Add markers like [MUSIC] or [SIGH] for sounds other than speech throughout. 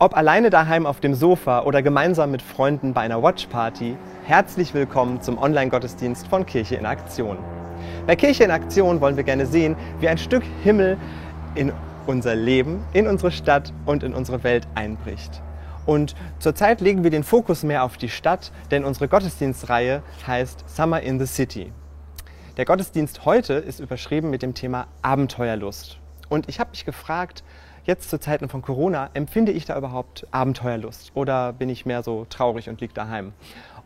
Ob alleine daheim auf dem Sofa oder gemeinsam mit Freunden bei einer Watchparty, herzlich willkommen zum Online-Gottesdienst von Kirche in Aktion. Bei Kirche in Aktion wollen wir gerne sehen, wie ein Stück Himmel in unser Leben, in unsere Stadt und in unsere Welt einbricht. Und zurzeit legen wir den Fokus mehr auf die Stadt, denn unsere Gottesdienstreihe heißt Summer in the City. Der Gottesdienst heute ist überschrieben mit dem Thema Abenteuerlust. Und ich habe mich gefragt, jetzt zu Zeiten von Corona, empfinde ich da überhaupt Abenteuerlust oder bin ich mehr so traurig und liege daheim?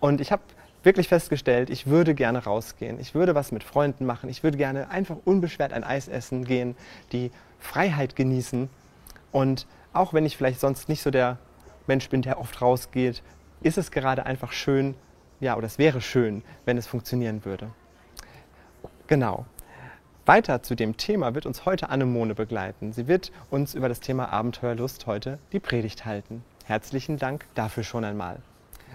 Und ich habe wirklich festgestellt, ich würde gerne rausgehen. Ich würde was mit Freunden machen. Ich würde gerne einfach unbeschwert ein Eis essen gehen, die Freiheit genießen. Und auch wenn ich vielleicht sonst nicht so der Mensch bin, der oft rausgeht, ist es gerade einfach schön, ja, oder es wäre schön, wenn es funktionieren würde. Genau. Weiter zu dem Thema wird uns heute Annemone begleiten. Sie wird uns über das Thema Abenteuerlust heute die Predigt halten. Herzlichen Dank dafür schon einmal.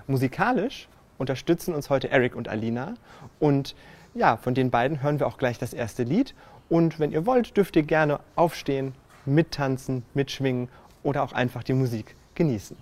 Musikalisch unterstützen uns heute Eric und Alina und ja, von den beiden hören wir auch gleich das erste Lied und wenn ihr wollt, dürft ihr gerne aufstehen, mittanzen, mitschwingen oder auch einfach die Musik genießen.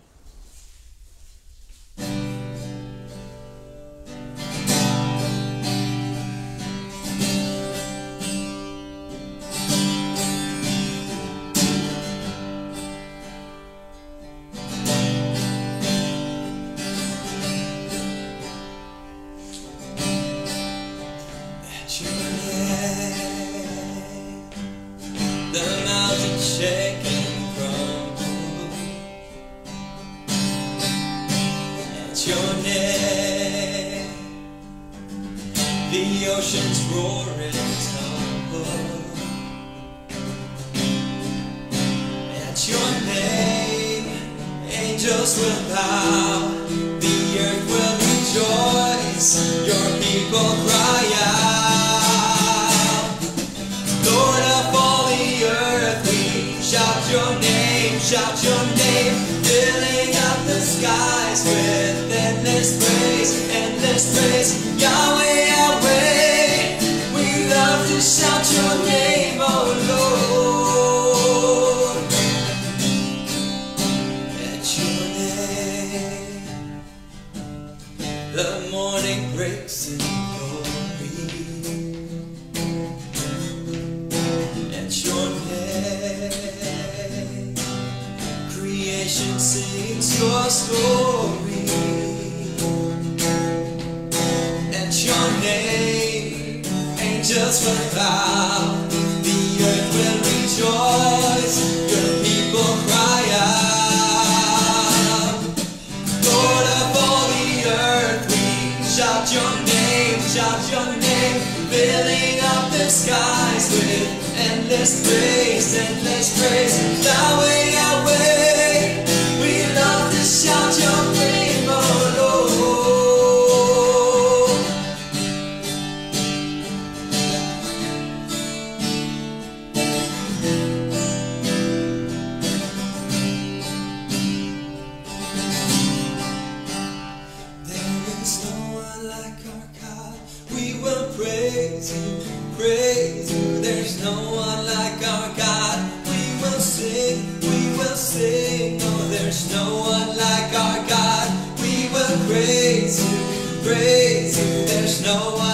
praise. There's no one.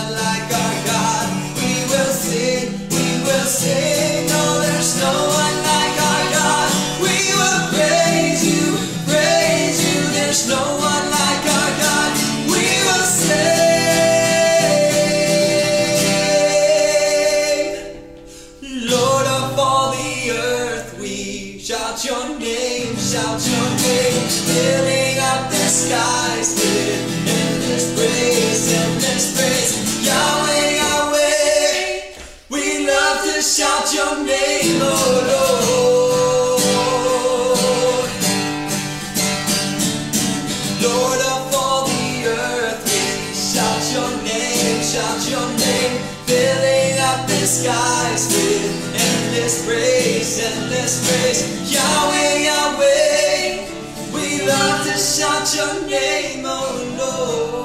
shout your name, oh Lord.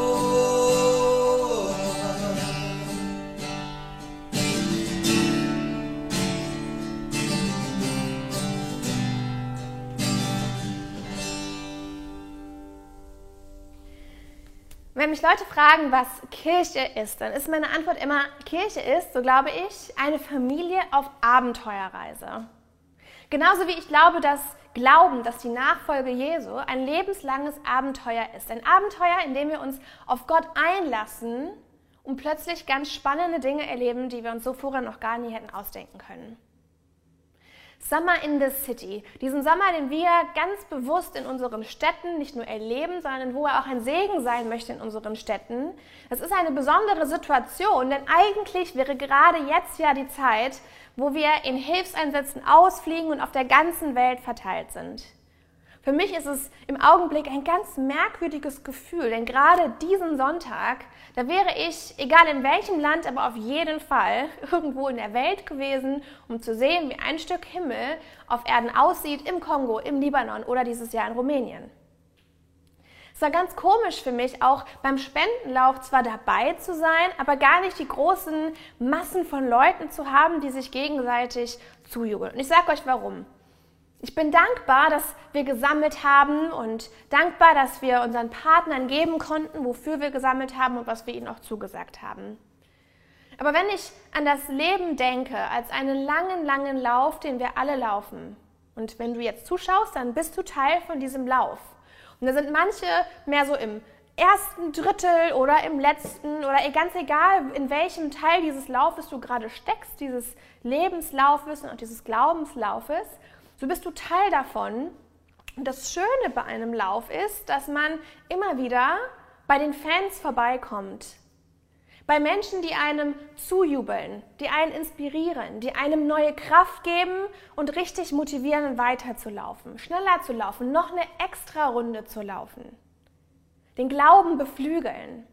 Wenn mich Leute fragen, was Kirche ist, dann ist meine Antwort immer, Kirche ist, so glaube ich, eine Familie auf Abenteuerreise. Genauso wie ich glaube, dass Glauben, dass die Nachfolge Jesu ein lebenslanges Abenteuer ist. Ein Abenteuer, in dem wir uns auf Gott einlassen und plötzlich ganz spannende Dinge erleben, die wir uns so vorher noch gar nie hätten ausdenken können. Summer in the City. Diesen Sommer, den wir ganz bewusst in unseren Städten nicht nur erleben, sondern wo er auch ein Segen sein möchte in unseren Städten. Das ist eine besondere Situation, denn eigentlich wäre gerade jetzt ja die Zeit, wo wir in Hilfseinsätzen ausfliegen und auf der ganzen Welt verteilt sind. Für mich ist es im Augenblick ein ganz merkwürdiges Gefühl, denn gerade diesen Sonntag, da wäre ich, egal in welchem Land, aber auf jeden Fall [LAUGHS] irgendwo in der Welt gewesen, um zu sehen, wie ein Stück Himmel auf Erden aussieht im Kongo, im Libanon oder dieses Jahr in Rumänien. Es war ganz komisch für mich, auch beim Spendenlauf zwar dabei zu sein, aber gar nicht die großen Massen von Leuten zu haben, die sich gegenseitig zujubeln. Und ich sage euch warum. Ich bin dankbar, dass wir gesammelt haben und dankbar, dass wir unseren Partnern geben konnten, wofür wir gesammelt haben und was wir ihnen auch zugesagt haben. Aber wenn ich an das Leben denke, als einen langen, langen Lauf, den wir alle laufen, und wenn du jetzt zuschaust, dann bist du Teil von diesem Lauf. Und da sind manche mehr so im ersten Drittel oder im letzten oder ganz egal, in welchem Teil dieses Laufes du gerade steckst, dieses Lebenslaufes und dieses Glaubenslaufes. So bist du Teil davon. Und das Schöne bei einem Lauf ist, dass man immer wieder bei den Fans vorbeikommt. Bei Menschen, die einem zujubeln, die einen inspirieren, die einem neue Kraft geben und richtig motivieren, weiterzulaufen, schneller zu laufen, noch eine extra Runde zu laufen. Den Glauben beflügeln.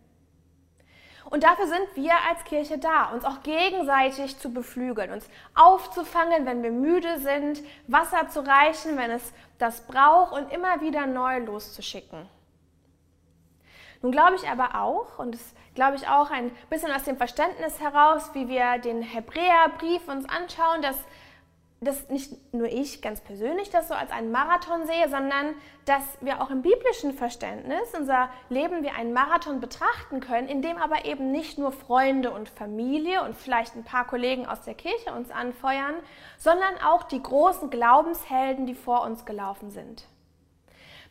Und dafür sind wir als Kirche da, uns auch gegenseitig zu beflügeln, uns aufzufangen, wenn wir müde sind, Wasser zu reichen, wenn es das braucht und immer wieder neu loszuschicken. Nun glaube ich aber auch, und das glaube ich auch ein bisschen aus dem Verständnis heraus, wie wir den Hebräerbrief uns anschauen, dass dass nicht nur ich ganz persönlich das so als einen Marathon sehe, sondern dass wir auch im biblischen Verständnis unser Leben wie einen Marathon betrachten können, in dem aber eben nicht nur Freunde und Familie und vielleicht ein paar Kollegen aus der Kirche uns anfeuern, sondern auch die großen Glaubenshelden, die vor uns gelaufen sind.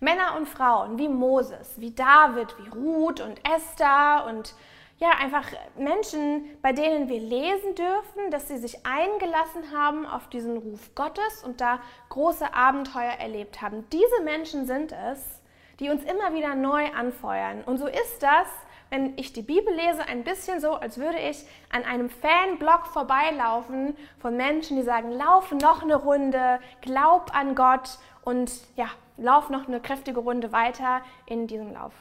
Männer und Frauen wie Moses, wie David, wie Ruth und Esther und ja, einfach Menschen, bei denen wir lesen dürfen, dass sie sich eingelassen haben auf diesen Ruf Gottes und da große Abenteuer erlebt haben. Diese Menschen sind es, die uns immer wieder neu anfeuern. Und so ist das, wenn ich die Bibel lese, ein bisschen so, als würde ich an einem Fanblock vorbeilaufen von Menschen, die sagen, lauf noch eine Runde, glaub an Gott und ja, lauf noch eine kräftige Runde weiter in diesem Lauf.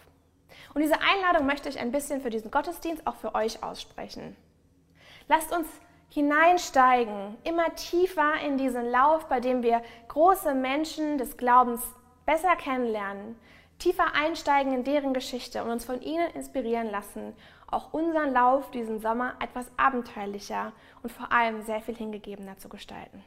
Und diese Einladung möchte ich ein bisschen für diesen Gottesdienst auch für euch aussprechen. Lasst uns hineinsteigen, immer tiefer in diesen Lauf, bei dem wir große Menschen des Glaubens besser kennenlernen, tiefer einsteigen in deren Geschichte und uns von ihnen inspirieren lassen, auch unseren Lauf diesen Sommer etwas abenteuerlicher und vor allem sehr viel hingegebener zu gestalten.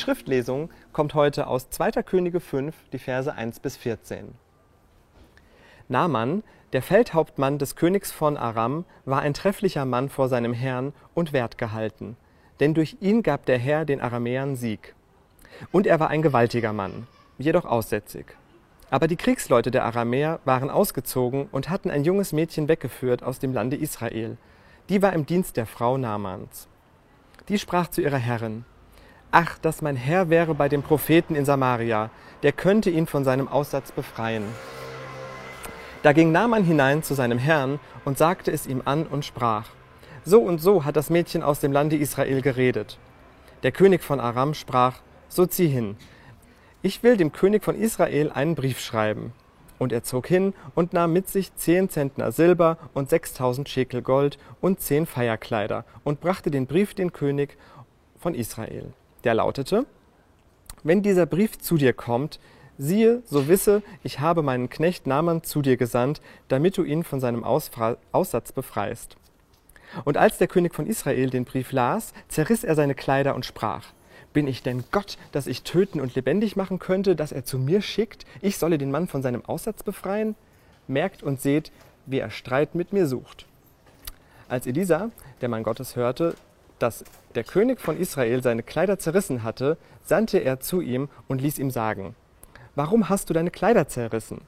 Schriftlesung kommt heute aus 2. Könige 5, die Verse 1 bis 14. Naaman, der Feldhauptmann des Königs von Aram, war ein trefflicher Mann vor seinem Herrn und wertgehalten, denn durch ihn gab der Herr den Aramäern Sieg. Und er war ein gewaltiger Mann, jedoch aussätzig. Aber die Kriegsleute der Aramäer waren ausgezogen und hatten ein junges Mädchen weggeführt aus dem Lande Israel. Die war im Dienst der Frau Naamans. Die sprach zu ihrer Herrin, Ach, dass mein Herr wäre bei dem Propheten in Samaria, der könnte ihn von seinem Aussatz befreien. Da ging Naaman hinein zu seinem Herrn und sagte es ihm an und sprach, So und so hat das Mädchen aus dem Lande Israel geredet. Der König von Aram sprach, So zieh hin. Ich will dem König von Israel einen Brief schreiben. Und er zog hin und nahm mit sich zehn Zentner Silber und sechstausend Schekel Gold und zehn Feierkleider und brachte den Brief den König von Israel der lautete, wenn dieser Brief zu dir kommt, siehe, so wisse, ich habe meinen Knecht Naaman zu dir gesandt, damit du ihn von seinem Ausfra Aussatz befreist. Und als der König von Israel den Brief las, zerriss er seine Kleider und sprach, bin ich denn Gott, dass ich töten und lebendig machen könnte, dass er zu mir schickt, ich solle den Mann von seinem Aussatz befreien? Merkt und seht, wie er Streit mit mir sucht. Als Elisa, der Mann Gottes, hörte, dass der König von Israel seine Kleider zerrissen hatte, sandte er zu ihm und ließ ihm sagen, Warum hast du deine Kleider zerrissen?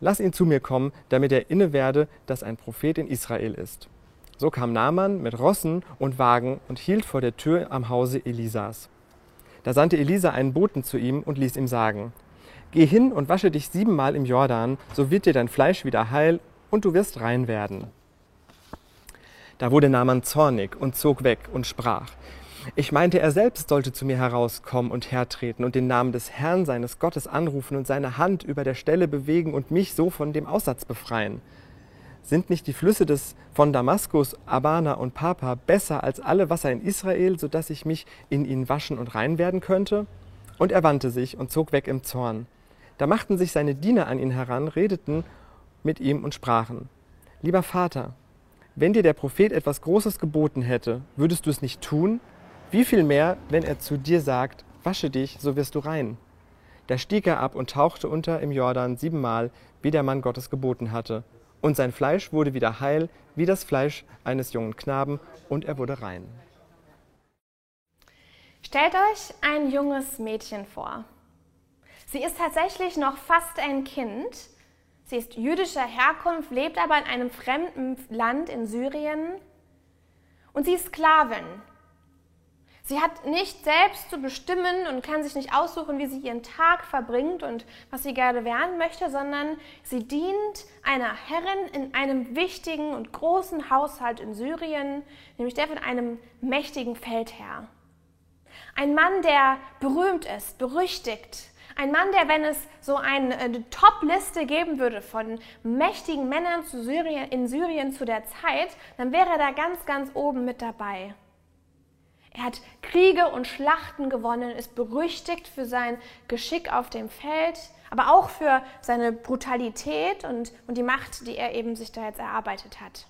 Lass ihn zu mir kommen, damit er inne werde, dass ein Prophet in Israel ist. So kam Naaman mit Rossen und Wagen und hielt vor der Tür am Hause Elisas. Da sandte Elisa einen Boten zu ihm und ließ ihm sagen, Geh hin und wasche dich siebenmal im Jordan, so wird dir dein Fleisch wieder heil und du wirst rein werden. Da wurde Naaman zornig und zog weg und sprach, ich meinte, er selbst sollte zu mir herauskommen und hertreten und den Namen des Herrn seines Gottes anrufen und seine Hand über der Stelle bewegen und mich so von dem Aussatz befreien. Sind nicht die Flüsse des von Damaskus, Abana und Papa besser als alle Wasser in Israel, so dass ich mich in ihnen waschen und rein werden könnte? Und er wandte sich und zog weg im Zorn. Da machten sich seine Diener an ihn heran, redeten mit ihm und sprachen, Lieber Vater, wenn dir der Prophet etwas Großes geboten hätte, würdest du es nicht tun? Wie viel mehr, wenn er zu dir sagt, wasche dich, so wirst du rein. Da stieg er ab und tauchte unter im Jordan siebenmal, wie der Mann Gottes geboten hatte. Und sein Fleisch wurde wieder heil, wie das Fleisch eines jungen Knaben, und er wurde rein. Stellt euch ein junges Mädchen vor. Sie ist tatsächlich noch fast ein Kind, Sie ist jüdischer Herkunft, lebt aber in einem fremden Land in Syrien und sie ist Sklavin. Sie hat nicht selbst zu bestimmen und kann sich nicht aussuchen, wie sie ihren Tag verbringt und was sie gerne werden möchte, sondern sie dient einer Herrin in einem wichtigen und großen Haushalt in Syrien, nämlich der von einem mächtigen Feldherr. Ein Mann, der berühmt ist, berüchtigt, ein Mann, der, wenn es so eine Top-Liste geben würde von mächtigen Männern Syrien, in Syrien zu der Zeit, dann wäre er da ganz, ganz oben mit dabei. Er hat Kriege und Schlachten gewonnen, ist berüchtigt für sein Geschick auf dem Feld, aber auch für seine Brutalität und, und die Macht, die er eben sich da jetzt erarbeitet hat.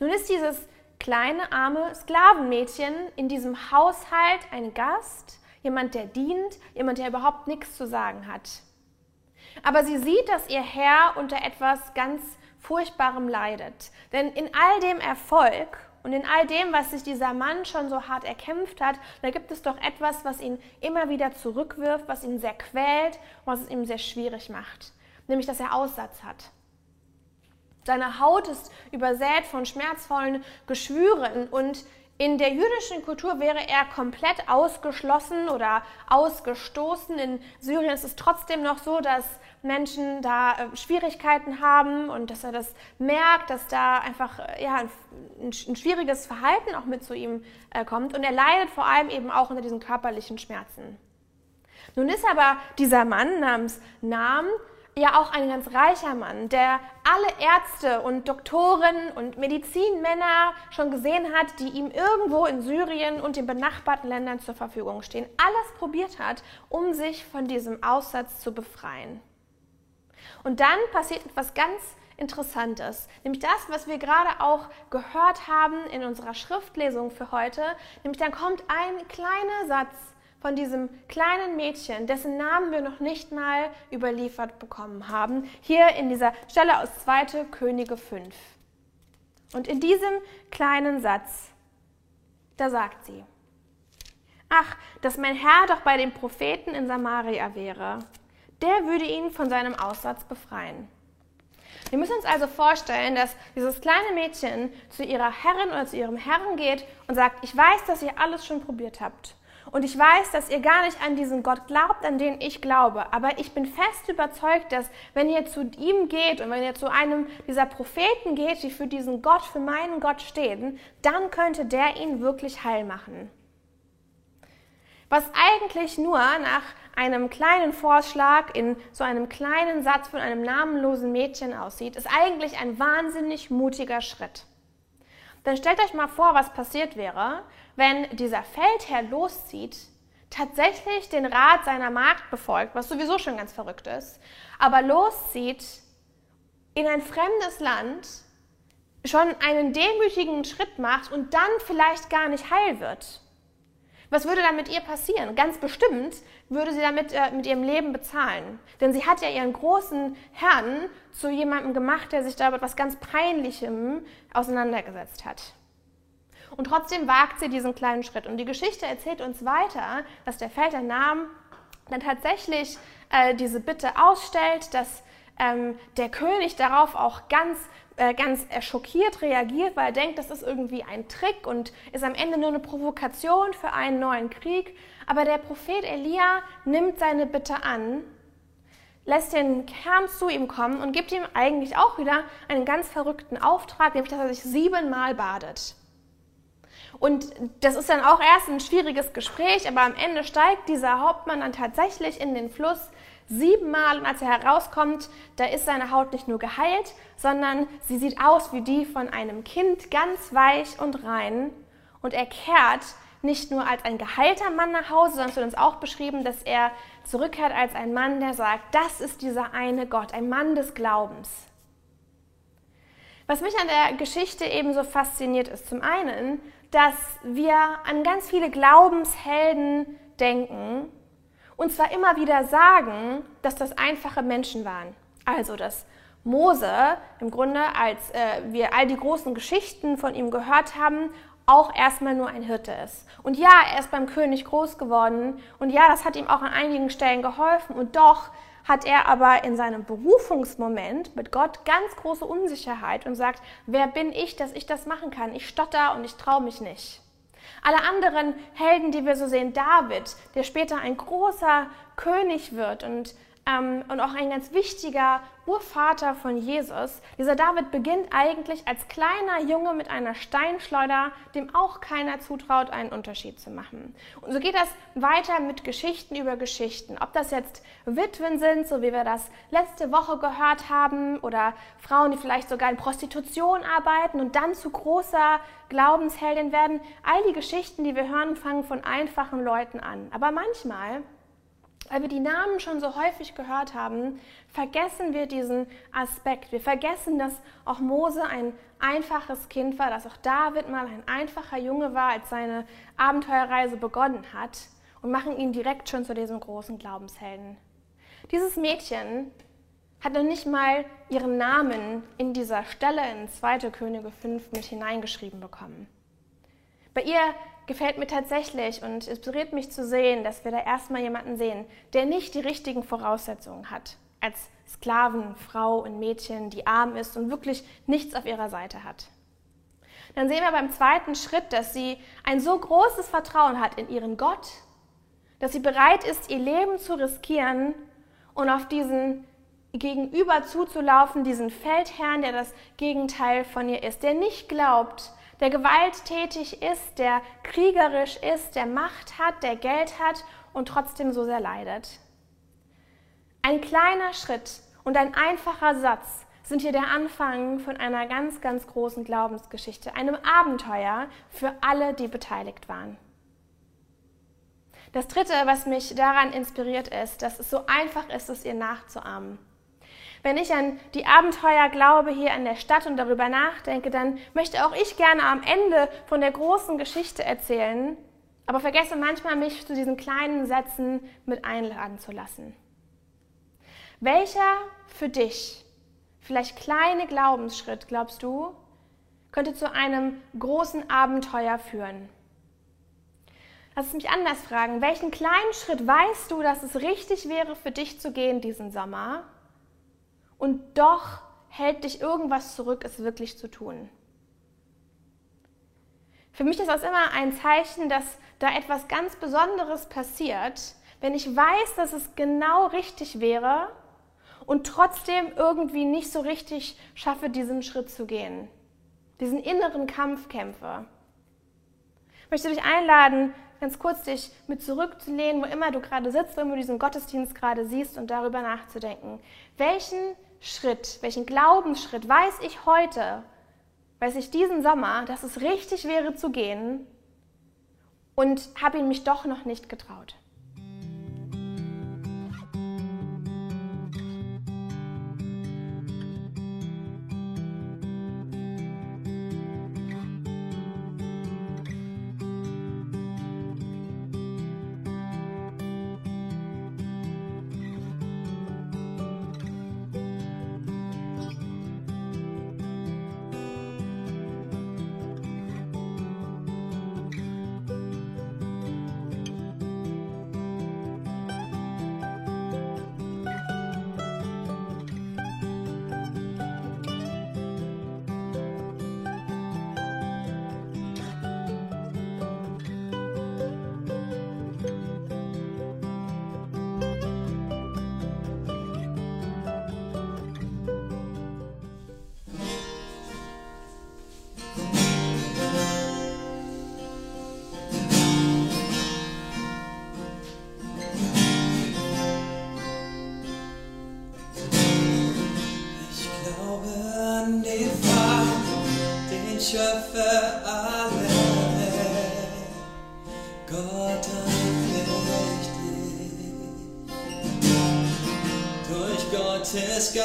Nun ist dieses kleine, arme Sklavenmädchen in diesem Haushalt ein Gast, jemand, der dient, jemand, der überhaupt nichts zu sagen hat. Aber sie sieht, dass ihr Herr unter etwas ganz Furchtbarem leidet. Denn in all dem Erfolg und in all dem, was sich dieser Mann schon so hart erkämpft hat, da gibt es doch etwas, was ihn immer wieder zurückwirft, was ihn sehr quält und was es ihm sehr schwierig macht. Nämlich, dass er Aussatz hat. Seine Haut ist übersät von schmerzvollen Geschwüren und in der jüdischen Kultur wäre er komplett ausgeschlossen oder ausgestoßen. In Syrien ist es trotzdem noch so, dass Menschen da äh, Schwierigkeiten haben und dass er das merkt, dass da einfach äh, ja, ein, ein schwieriges Verhalten auch mit zu ihm äh, kommt. Und er leidet vor allem eben auch unter diesen körperlichen Schmerzen. Nun ist aber dieser Mann namens Nam ja auch ein ganz reicher Mann, der alle Ärzte und Doktoren und Medizinmänner schon gesehen hat, die ihm irgendwo in Syrien und den benachbarten Ländern zur Verfügung stehen. Alles probiert hat, um sich von diesem Aussatz zu befreien. Und dann passiert etwas ganz Interessantes, nämlich das, was wir gerade auch gehört haben in unserer Schriftlesung für heute, nämlich dann kommt ein kleiner Satz von diesem kleinen Mädchen, dessen Namen wir noch nicht mal überliefert bekommen haben, hier in dieser Stelle aus 2. Könige 5. Und in diesem kleinen Satz, da sagt sie, Ach, dass mein Herr doch bei dem Propheten in Samaria wäre, der würde ihn von seinem Aussatz befreien. Wir müssen uns also vorstellen, dass dieses kleine Mädchen zu ihrer Herrin oder zu ihrem Herrn geht und sagt, ich weiß, dass ihr alles schon probiert habt. Und ich weiß, dass ihr gar nicht an diesen Gott glaubt, an den ich glaube. Aber ich bin fest überzeugt, dass wenn ihr zu ihm geht und wenn ihr zu einem dieser Propheten geht, die für diesen Gott, für meinen Gott stehen, dann könnte der ihn wirklich heil machen. Was eigentlich nur nach einem kleinen Vorschlag in so einem kleinen Satz von einem namenlosen Mädchen aussieht, ist eigentlich ein wahnsinnig mutiger Schritt. Dann stellt euch mal vor, was passiert wäre, wenn dieser Feldherr loszieht, tatsächlich den Rat seiner Magd befolgt, was sowieso schon ganz verrückt ist, aber loszieht in ein fremdes Land, schon einen demütigen Schritt macht und dann vielleicht gar nicht heil wird. Was würde dann mit ihr passieren? Ganz bestimmt würde sie damit äh, mit ihrem Leben bezahlen. Denn sie hat ja ihren großen Herrn zu jemandem gemacht, der sich da mit etwas ganz Peinlichem auseinandergesetzt hat. Und trotzdem wagt sie diesen kleinen Schritt. Und die Geschichte erzählt uns weiter, dass der Väter Namen dann tatsächlich äh, diese Bitte ausstellt, dass ähm, der König darauf auch ganz äh, ganz schockiert reagiert, weil er denkt, das ist irgendwie ein Trick und ist am Ende nur eine Provokation für einen neuen Krieg. Aber der Prophet Elia nimmt seine Bitte an, lässt den Herrn zu ihm kommen und gibt ihm eigentlich auch wieder einen ganz verrückten Auftrag, nämlich dass er sich siebenmal badet. Und das ist dann auch erst ein schwieriges Gespräch, aber am Ende steigt dieser Hauptmann dann tatsächlich in den Fluss, Siebenmal und als er herauskommt, da ist seine Haut nicht nur geheilt, sondern sie sieht aus wie die von einem Kind, ganz weich und rein. Und er kehrt nicht nur als ein geheilter Mann nach Hause, sondern es wird uns auch beschrieben, dass er zurückkehrt als ein Mann, der sagt, das ist dieser eine Gott, ein Mann des Glaubens. Was mich an der Geschichte ebenso fasziniert ist, zum einen, dass wir an ganz viele Glaubenshelden denken, und zwar immer wieder sagen, dass das einfache Menschen waren. Also, dass Mose im Grunde, als äh, wir all die großen Geschichten von ihm gehört haben, auch erstmal nur ein Hirte ist. Und ja, er ist beim König groß geworden und ja, das hat ihm auch an einigen Stellen geholfen und doch hat er aber in seinem Berufungsmoment mit Gott ganz große Unsicherheit und sagt, wer bin ich, dass ich das machen kann? Ich stotter und ich traue mich nicht. Alle anderen Helden, die wir so sehen, David, der später ein großer König wird und, ähm, und auch ein ganz wichtiger Urvater von Jesus. Dieser David beginnt eigentlich als kleiner Junge mit einer Steinschleuder, dem auch keiner zutraut, einen Unterschied zu machen. Und so geht das weiter mit Geschichten über Geschichten. Ob das jetzt Witwen sind, so wie wir das letzte Woche gehört haben, oder Frauen, die vielleicht sogar in Prostitution arbeiten und dann zu großer Glaubensheldin werden. All die Geschichten, die wir hören, fangen von einfachen Leuten an. Aber manchmal weil wir die Namen schon so häufig gehört haben, vergessen wir diesen Aspekt. Wir vergessen, dass auch Mose ein einfaches Kind war, dass auch David mal ein einfacher Junge war, als seine Abenteuerreise begonnen hat und machen ihn direkt schon zu diesem großen Glaubenshelden. Dieses Mädchen hat noch nicht mal ihren Namen in dieser Stelle in 2. Könige 5 mit hineingeschrieben bekommen. Bei ihr gefällt mir tatsächlich und inspiriert mich zu sehen, dass wir da erstmal jemanden sehen, der nicht die richtigen Voraussetzungen hat. Als Sklaven, Frau und Mädchen, die arm ist und wirklich nichts auf ihrer Seite hat. Dann sehen wir beim zweiten Schritt, dass sie ein so großes Vertrauen hat in ihren Gott, dass sie bereit ist, ihr Leben zu riskieren und auf diesen Gegenüber zuzulaufen, diesen Feldherrn, der das Gegenteil von ihr ist, der nicht glaubt, der gewalttätig ist, der kriegerisch ist, der Macht hat, der Geld hat und trotzdem so sehr leidet. Ein kleiner Schritt und ein einfacher Satz sind hier der Anfang von einer ganz, ganz großen Glaubensgeschichte, einem Abenteuer für alle, die beteiligt waren. Das Dritte, was mich daran inspiriert ist, dass es so einfach ist, es ihr nachzuahmen. Wenn ich an die Abenteuer glaube hier an der Stadt und darüber nachdenke, dann möchte auch ich gerne am Ende von der großen Geschichte erzählen, aber vergesse manchmal, mich zu diesen kleinen Sätzen mit einladen zu lassen. Welcher für dich vielleicht kleine Glaubensschritt, glaubst du, könnte zu einem großen Abenteuer führen? Lass es mich anders fragen. Welchen kleinen Schritt weißt du, dass es richtig wäre für dich zu gehen diesen Sommer? Und doch hält dich irgendwas zurück, es wirklich zu tun. Für mich ist das immer ein Zeichen, dass da etwas ganz Besonderes passiert, wenn ich weiß, dass es genau richtig wäre und trotzdem irgendwie nicht so richtig schaffe, diesen Schritt zu gehen. Diesen inneren Kampf kämpfe. Ich möchte dich einladen, ganz kurz dich mit zurückzulehnen, wo immer du gerade sitzt, wo immer du diesen Gottesdienst gerade siehst und darüber nachzudenken. Welchen Schritt, welchen Glaubensschritt weiß ich heute, weiß ich diesen Sommer, dass es richtig wäre zu gehen und habe ihn mich doch noch nicht getraut?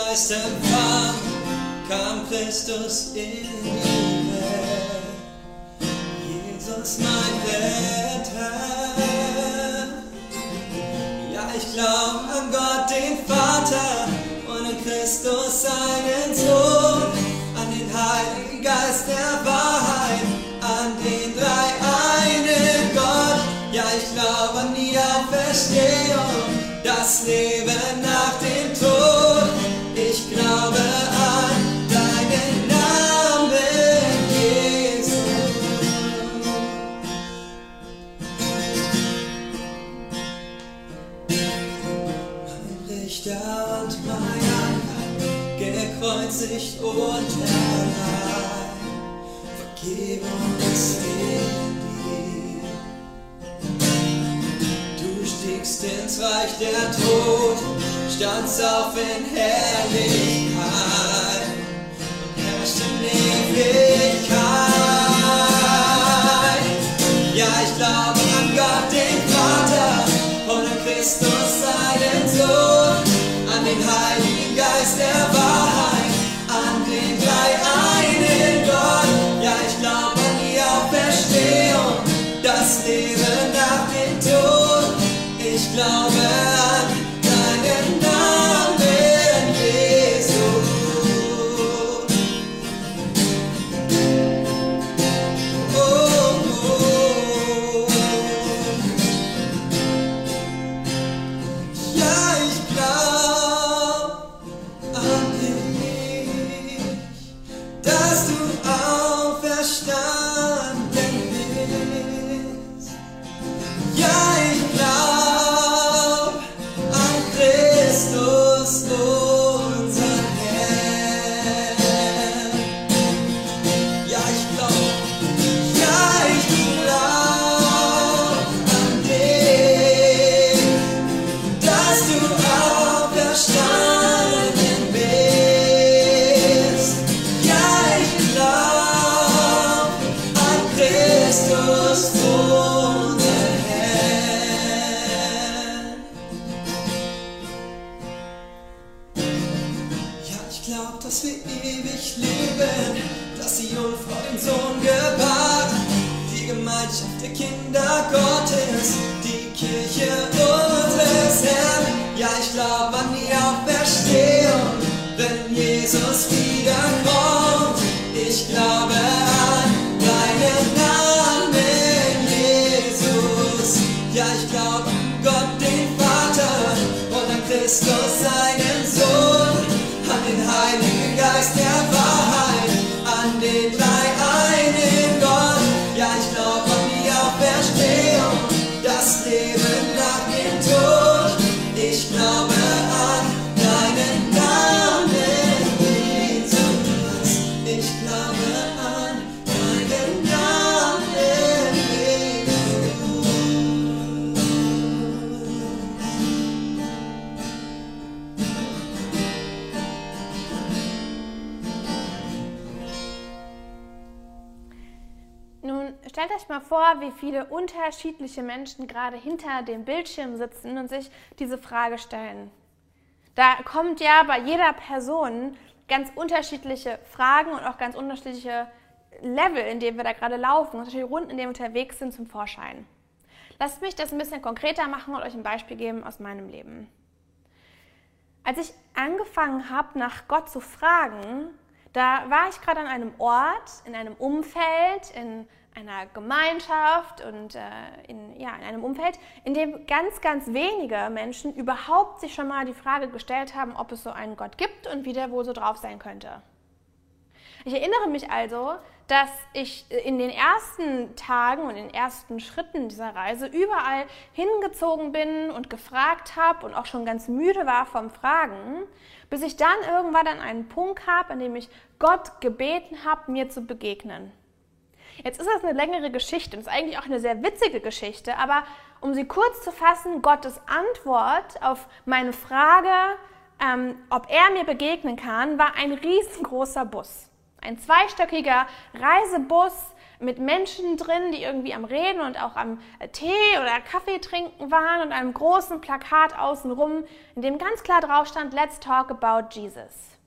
Geist empfang kam Christus in die stellt euch mal vor, wie viele unterschiedliche Menschen gerade hinter dem Bildschirm sitzen und sich diese Frage stellen. Da kommt ja bei jeder Person ganz unterschiedliche Fragen und auch ganz unterschiedliche Level, in denen wir da gerade laufen, unterschiedliche Runden, in denen wir unterwegs sind, zum Vorschein. Lasst mich das ein bisschen konkreter machen und euch ein Beispiel geben aus meinem Leben. Als ich angefangen habe, nach Gott zu fragen, da war ich gerade an einem Ort, in einem Umfeld, in einer Gemeinschaft und äh, in, ja, in einem Umfeld, in dem ganz, ganz wenige Menschen überhaupt sich schon mal die Frage gestellt haben, ob es so einen Gott gibt und wie der wohl so drauf sein könnte. Ich erinnere mich also, dass ich in den ersten Tagen und in den ersten Schritten dieser Reise überall hingezogen bin und gefragt habe und auch schon ganz müde war vom Fragen, bis ich dann irgendwann an einen Punkt habe, an dem ich Gott gebeten habe, mir zu begegnen. Jetzt ist das eine längere Geschichte und ist eigentlich auch eine sehr witzige Geschichte, aber um sie kurz zu fassen, Gottes Antwort auf meine Frage, ähm, ob er mir begegnen kann, war ein riesengroßer Bus. Ein zweistöckiger Reisebus mit Menschen drin, die irgendwie am Reden und auch am Tee oder Kaffee trinken waren und einem großen Plakat außenrum, in dem ganz klar drauf stand, Let's talk about Jesus.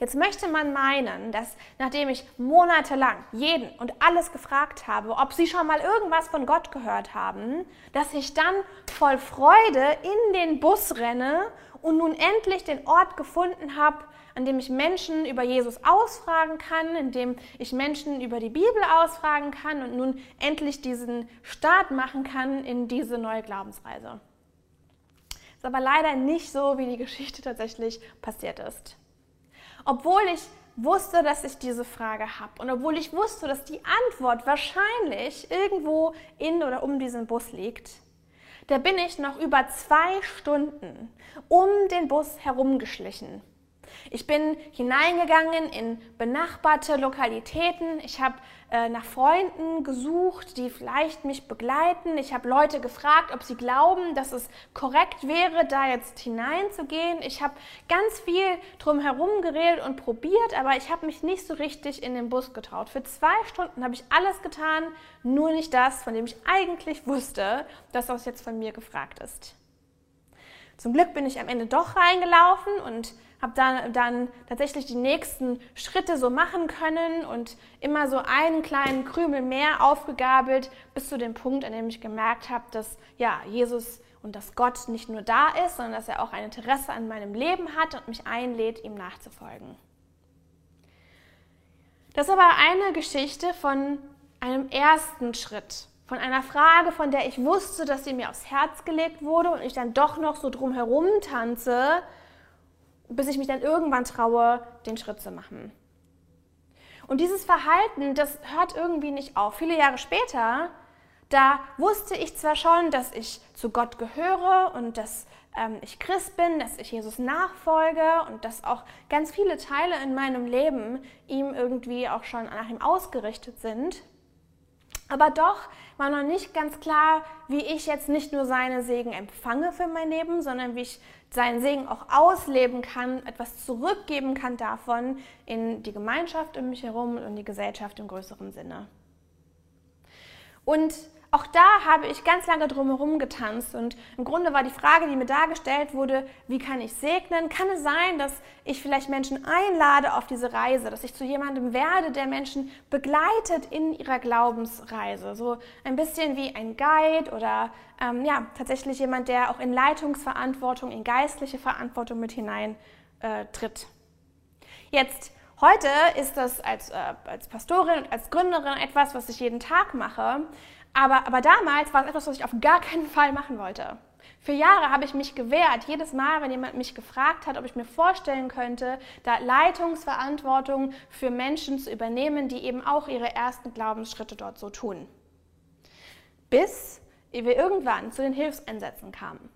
Jetzt möchte man meinen, dass nachdem ich monatelang jeden und alles gefragt habe, ob sie schon mal irgendwas von Gott gehört haben, dass ich dann voll Freude in den Bus renne und nun endlich den Ort gefunden habe, an dem ich Menschen über Jesus ausfragen kann, in dem ich Menschen über die Bibel ausfragen kann und nun endlich diesen Start machen kann in diese neue Glaubensreise. Ist aber leider nicht so, wie die Geschichte tatsächlich passiert ist. Obwohl ich wusste, dass ich diese Frage habe und obwohl ich wusste, dass die Antwort wahrscheinlich irgendwo in oder um diesen Bus liegt, da bin ich noch über zwei Stunden um den Bus herumgeschlichen. Ich bin hineingegangen in benachbarte Lokalitäten. Ich habe äh, nach Freunden gesucht, die vielleicht mich begleiten. Ich habe Leute gefragt, ob sie glauben, dass es korrekt wäre, da jetzt hineinzugehen. Ich habe ganz viel drumherum geredet und probiert, aber ich habe mich nicht so richtig in den Bus getraut. Für zwei Stunden habe ich alles getan, nur nicht das, von dem ich eigentlich wusste, dass das jetzt von mir gefragt ist. Zum Glück bin ich am Ende doch reingelaufen und habe dann, dann tatsächlich die nächsten Schritte so machen können und immer so einen kleinen Krümel mehr aufgegabelt, bis zu dem Punkt, an dem ich gemerkt habe, dass ja, Jesus und dass Gott nicht nur da ist, sondern dass er auch ein Interesse an meinem Leben hat und mich einlädt, ihm nachzufolgen. Das ist aber eine Geschichte von einem ersten Schritt, von einer Frage, von der ich wusste, dass sie mir aufs Herz gelegt wurde und ich dann doch noch so drumherum tanze, bis ich mich dann irgendwann traue, den Schritt zu machen. Und dieses Verhalten, das hört irgendwie nicht auf. Viele Jahre später, da wusste ich zwar schon, dass ich zu Gott gehöre und dass ähm, ich Christ bin, dass ich Jesus nachfolge und dass auch ganz viele Teile in meinem Leben ihm irgendwie auch schon nach ihm ausgerichtet sind. Aber doch war noch nicht ganz klar, wie ich jetzt nicht nur seine Segen empfange für mein Leben, sondern wie ich seinen Segen auch ausleben kann, etwas zurückgeben kann davon in die Gemeinschaft um mich herum und in die Gesellschaft im größeren Sinne. Und auch da habe ich ganz lange drumherum getanzt und im Grunde war die Frage, die mir dargestellt wurde, wie kann ich segnen? Kann es sein, dass ich vielleicht Menschen einlade auf diese Reise, dass ich zu jemandem werde, der Menschen begleitet in ihrer Glaubensreise? So ein bisschen wie ein Guide oder ähm, ja, tatsächlich jemand, der auch in Leitungsverantwortung, in geistliche Verantwortung mit hinein äh, tritt. Jetzt Heute ist das als, äh, als Pastorin und als Gründerin etwas, was ich jeden Tag mache. Aber, aber damals war es etwas, was ich auf gar keinen Fall machen wollte. Für Jahre habe ich mich gewehrt, jedes Mal, wenn jemand mich gefragt hat, ob ich mir vorstellen könnte, da Leitungsverantwortung für Menschen zu übernehmen, die eben auch ihre ersten Glaubensschritte dort so tun. Bis wir irgendwann zu den Hilfseinsätzen kamen.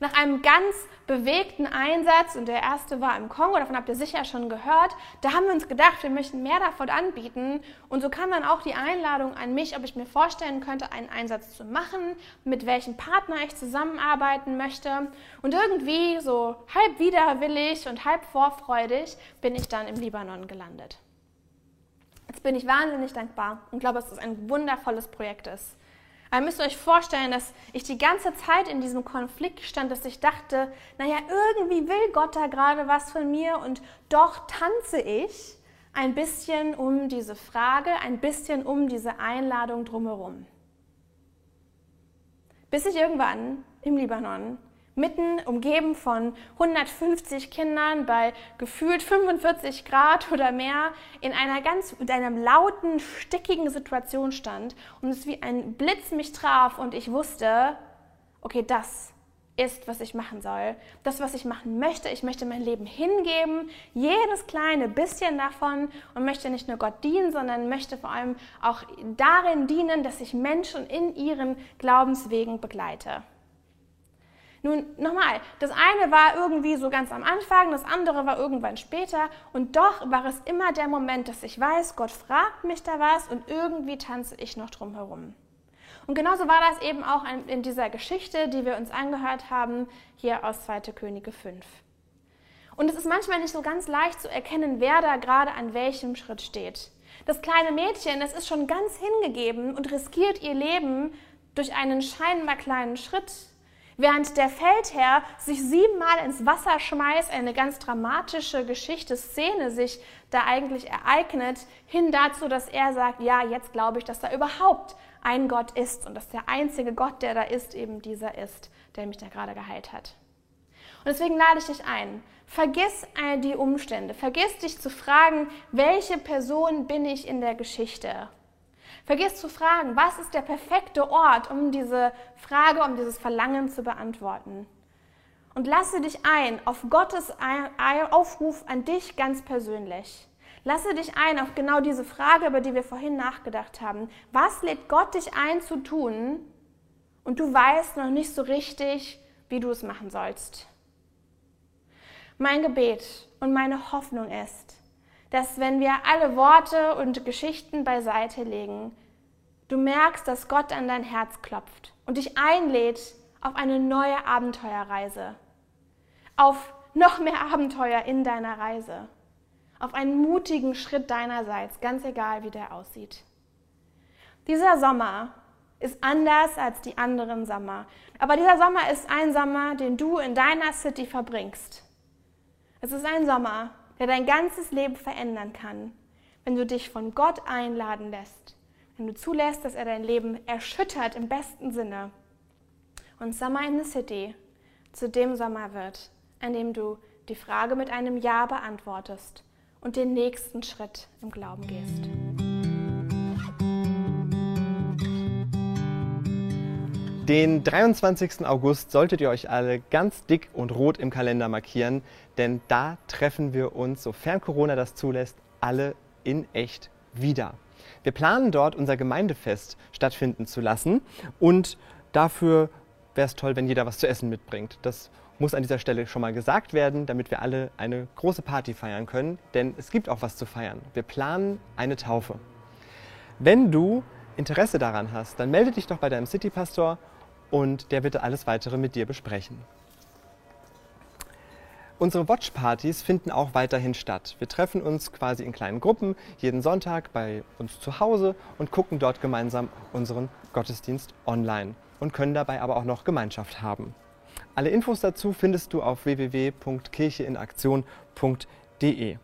Nach einem ganz bewegten Einsatz, und der erste war im Kongo, davon habt ihr sicher schon gehört, da haben wir uns gedacht, wir möchten mehr davon anbieten. Und so kam dann auch die Einladung an mich, ob ich mir vorstellen könnte, einen Einsatz zu machen, mit welchem Partner ich zusammenarbeiten möchte. Und irgendwie so halb widerwillig und halb vorfreudig bin ich dann im Libanon gelandet. Jetzt bin ich wahnsinnig dankbar und glaube, dass es ein wundervolles Projekt ist. Aber ihr müsst euch vorstellen, dass ich die ganze Zeit in diesem Konflikt stand, dass ich dachte, naja, irgendwie will Gott da gerade was von mir und doch tanze ich ein bisschen um diese Frage, ein bisschen um diese Einladung drumherum. Bis ich irgendwann im Libanon mitten umgeben von 150 Kindern bei gefühlt 45 Grad oder mehr in einer ganz in einer lauten, stickigen Situation stand und es wie ein Blitz mich traf und ich wusste, okay, das ist, was ich machen soll, das, was ich machen möchte. Ich möchte mein Leben hingeben, jedes kleine bisschen davon und möchte nicht nur Gott dienen, sondern möchte vor allem auch darin dienen, dass ich Menschen in ihren Glaubenswegen begleite. Nun, nochmal, das eine war irgendwie so ganz am Anfang, das andere war irgendwann später und doch war es immer der Moment, dass ich weiß, Gott fragt mich da was und irgendwie tanze ich noch drum herum. Und genauso war das eben auch in dieser Geschichte, die wir uns angehört haben, hier aus 2. Könige 5. Und es ist manchmal nicht so ganz leicht zu erkennen, wer da gerade an welchem Schritt steht. Das kleine Mädchen, das ist schon ganz hingegeben und riskiert ihr Leben durch einen scheinbar kleinen Schritt, Während der Feldherr sich siebenmal ins Wasser schmeißt, eine ganz dramatische Geschichte, Szene sich da eigentlich ereignet, hin dazu, dass er sagt, ja, jetzt glaube ich, dass da überhaupt ein Gott ist und dass der einzige Gott, der da ist, eben dieser ist, der mich da gerade geheilt hat. Und deswegen lade ich dich ein, vergiss die Umstände, vergiss dich zu fragen, welche Person bin ich in der Geschichte Vergiss zu fragen, was ist der perfekte Ort, um diese Frage, um dieses Verlangen zu beantworten. Und lasse dich ein auf Gottes Aufruf an dich ganz persönlich. Lasse dich ein auf genau diese Frage, über die wir vorhin nachgedacht haben. Was lädt Gott dich ein zu tun und du weißt noch nicht so richtig, wie du es machen sollst? Mein Gebet und meine Hoffnung ist, dass wenn wir alle Worte und Geschichten beiseite legen, du merkst, dass Gott an dein Herz klopft und dich einlädt auf eine neue Abenteuerreise, auf noch mehr Abenteuer in deiner Reise, auf einen mutigen Schritt deinerseits, ganz egal wie der aussieht. Dieser Sommer ist anders als die anderen Sommer, aber dieser Sommer ist ein Sommer, den du in deiner City verbringst. Es ist ein Sommer, der dein ganzes Leben verändern kann, wenn du dich von Gott einladen lässt, wenn du zulässt, dass er dein Leben erschüttert im besten Sinne und Summer in the City zu dem Sommer wird, an dem du die Frage mit einem Ja beantwortest und den nächsten Schritt im Glauben gehst. Den 23. August solltet ihr euch alle ganz dick und rot im Kalender markieren, denn da treffen wir uns, sofern Corona das zulässt, alle in echt wieder. Wir planen dort unser Gemeindefest stattfinden zu lassen und dafür wäre es toll, wenn jeder was zu essen mitbringt. Das muss an dieser Stelle schon mal gesagt werden, damit wir alle eine große Party feiern können, denn es gibt auch was zu feiern. Wir planen eine Taufe. Wenn du Interesse daran hast, dann melde dich doch bei deinem Citypastor und der wird alles weitere mit dir besprechen. Unsere Watchpartys finden auch weiterhin statt. Wir treffen uns quasi in kleinen Gruppen jeden Sonntag bei uns zu Hause und gucken dort gemeinsam unseren Gottesdienst online und können dabei aber auch noch Gemeinschaft haben. Alle Infos dazu findest du auf www.kircheinaktion.de.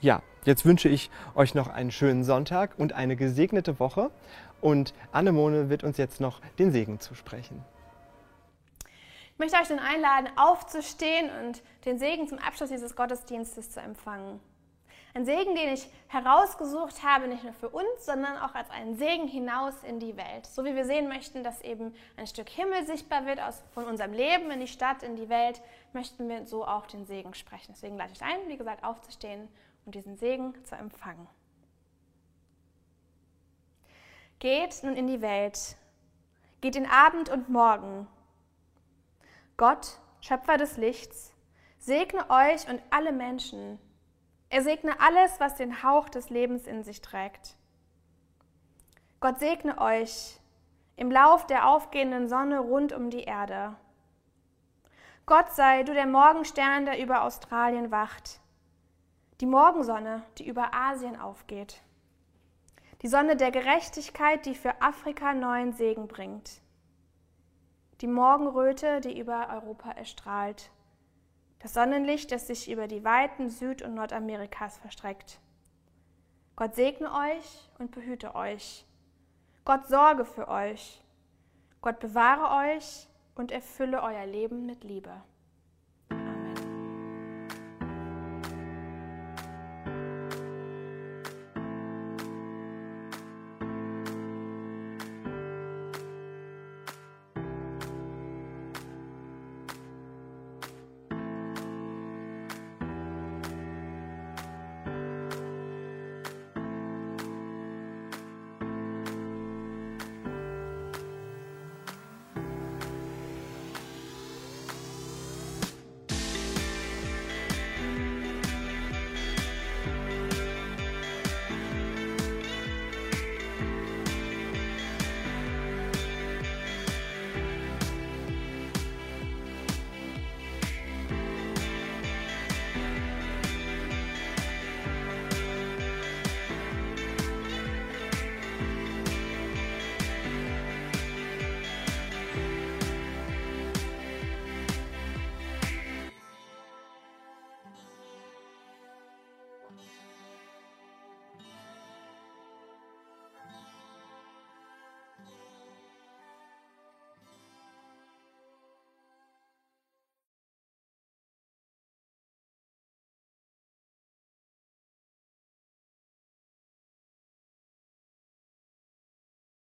Ja, jetzt wünsche ich euch noch einen schönen Sonntag und eine gesegnete Woche und Annemone wird uns jetzt noch den Segen zusprechen. Ich möchte euch dann einladen, aufzustehen und den Segen zum Abschluss dieses Gottesdienstes zu empfangen. Ein Segen, den ich herausgesucht habe, nicht nur für uns, sondern auch als einen Segen hinaus in die Welt. So wie wir sehen möchten, dass eben ein Stück Himmel sichtbar wird aus, von unserem Leben in die Stadt, in die Welt, möchten wir so auch den Segen sprechen. Deswegen lade ich ein, wie gesagt, aufzustehen und diesen Segen zu empfangen. Geht nun in die Welt, geht in Abend und Morgen. Gott, Schöpfer des Lichts, segne euch und alle Menschen, er segne alles, was den Hauch des Lebens in sich trägt. Gott segne euch im Lauf der aufgehenden Sonne rund um die Erde. Gott sei du der Morgenstern, der über Australien wacht, die Morgensonne, die über Asien aufgeht, die Sonne der Gerechtigkeit, die für Afrika neuen Segen bringt, die Morgenröte, die über Europa erstrahlt das Sonnenlicht, das sich über die Weiten Süd- und Nordamerikas verstreckt. Gott segne euch und behüte euch. Gott sorge für euch. Gott bewahre euch und erfülle euer Leben mit Liebe.